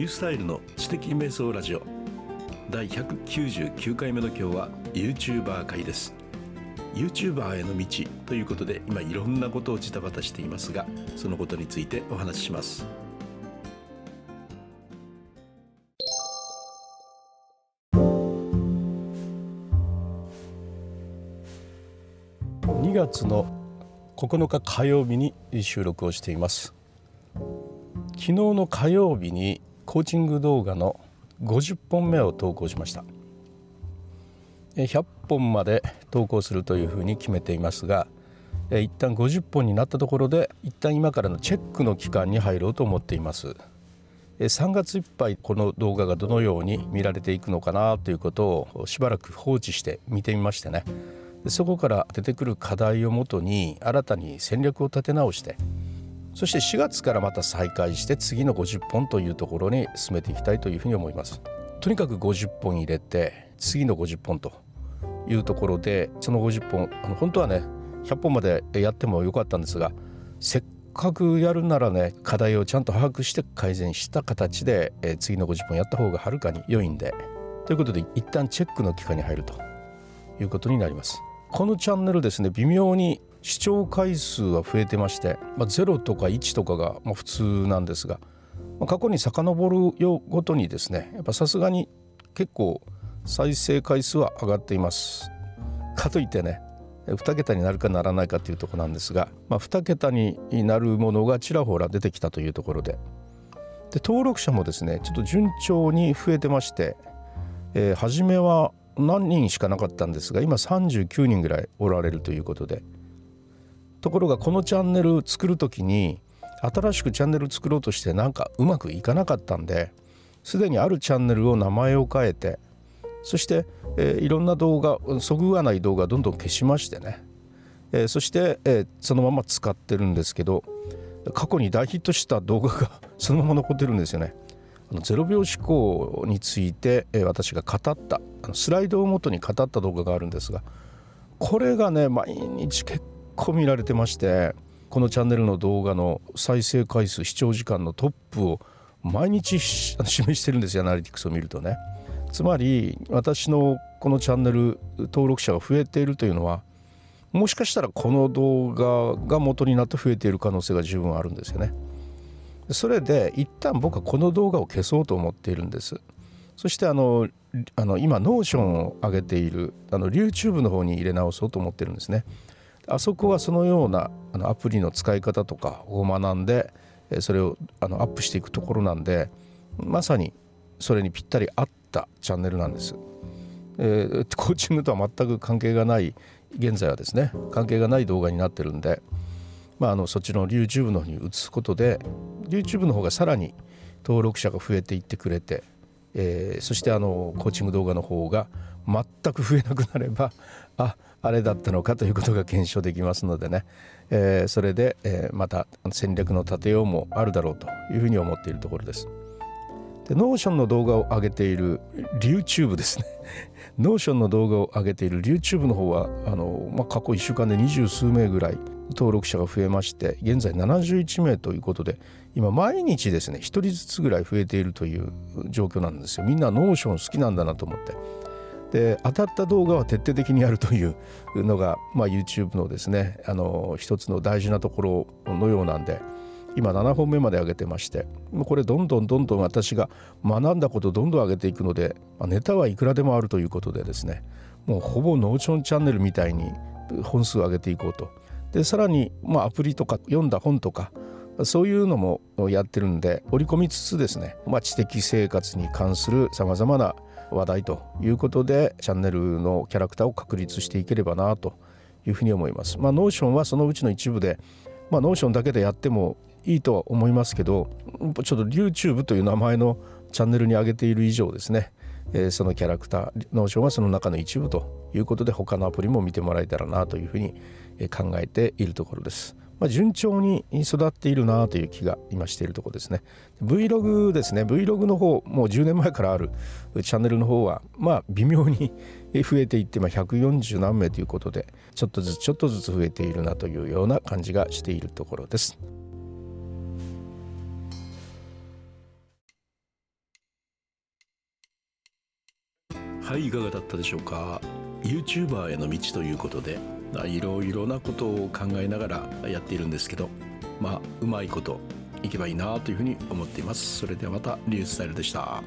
ュースタイルの知的瞑想ラジオ。第199回目の今日は YouTuber 会です。YouTuber への道ということで今いろんなことをジタバタしていますがそのことについてお話しします。2月の9日火曜日に収録をしています。昨日の火曜日にコーチング動画の50本目を投稿しました。100本まで投稿するというふうに決めていますが一旦50本になったところで一旦今からのチェックの期間に入ろうと思っています。3月いっぱいこの動画がどのように見られていくのかなということをしばらく放置して見てみましてね。そこから出てくる課題をもとに新たに戦略を立て直してそして4月からまた再開して次の50本というところに進めていきたいというふうに思います。とにかく50本入れて次の50本というところでその50本あの本当はね100本までやってもよかったんですがせっかくやるならね課題をちゃんと把握して改善した形で、え次の50本やった方がはるかに良いんでということで一旦チェックの期間に入るということになります。このチャンネルですね微妙に視聴回数は増えてまして、まあ、0とか1とかがま普通なんですが、まあ、過去に遡るよごとにですねやっぱさすがに結構再生回数は上がっています。かといってね2桁になるかならないかというとこなんですが、まあ、2桁になるものがちらほら出てきたというところで。で登録者もですねちょっと順調に増えてまして、えー、初めは何人しかなかったんですが今39人ぐらいおられるということで。ところがこのチャンネル作る時に新しくチャンネル作ろうとしてなんかうまくいかなかったんですでにあるチャンネルを名前を変えてそして、えー、いろんな動画そぐわない動画どんどん消しましてね、えー、そして、えー、そのまま使ってるんですけど過去に大ヒットした動画が そのまま残ってるんですよね。あの0秒思考について、えー、私が語ったあのスライドをもとに語った動画があるんですがこれがね毎日結構見られてましてこのチャンネルの動画の再生回数視聴時間のトップを毎日示してるんですよアナリティクスを見るとね。つまり私のこのチャンネル登録者が増えているというのはもしかしたらこの動画が元になって増えている可能性が十分あるんですよね。それで一旦僕はこの動画を消そうと思っているんです。そしてあのあの今 Notion を上げているあの YouTube の方に入れ直そうと思ってるんですね。あそこはそのようなあのアプリの使い方とかを学んでそれをあのアップしていくところなんでまさにそれにぴったり合ったチャンネルなんです。えー、コーチングとは全く関係がない現在はですね関係がない動画になってるんで、まあ、あのそっちの YouTube の方に移すことで YouTube の方がさらに登録者が増えていってくれて、えー、そしてあのコーチング動画の方が全く増えなくなれば ああれだったのかということが検証できますのでね、えー、それで、えー、また戦略の立てようもあるだろうというふうに思っているところです。でノーションの動画を上げている YouTube ですね。ノーションの動画を上げている YouTube の方はあの、まあ、過去1週間で二十数名ぐらい登録者が増えまして現在71名ということで今毎日ですね1人ずつぐらい増えているという状況なんですよ。みんなノーション好きなんだなと思って。で当たった動画は徹底的にやるというのが、まあ、YouTube のですねあの一つの大事なところのようなんで今7本目まで上げてましてこれどんどんどんどん私が学んだことどんどん上げていくので、まあ、ネタはいくらでもあるということでですねもうほぼ Notion チャンネルみたいに本数を上げていこうと。でさらに、まあ、アプリとか読んだ本とかそういうのもやってるんで織り込みつつですね、まあ、知的生活に関するさまざまな話題ということでチャンネルのキャラクターを確立していければなというふうに思います。まあ、 Notion はそのうちの一部で、まあ、 Notion だけでやってもいいとは思いますけどちょっと YouTube という名前のチャンネルに上げている以上ですね、えー、そのキャラクター Notion はその中の一部ということで他のアプリも見てもらえたらなというふうに考えているところです。まあ、順調に育っているなという気が今しているところですね。Vlog ですね、Vlog の方、もう10年前からあるチャンネルの方は、まあ、微妙に増えていって、まあ、140何名ということで、ちょっとずつちょっとずつ増えているなというような感じがしているところです。はい、いかがだったでしょうか？YouTuber への道ということでいろいろなことを考えながらやっているんですけどまあうまいこといけばいいなというふうに思っています。それではまたリュースタイルでした。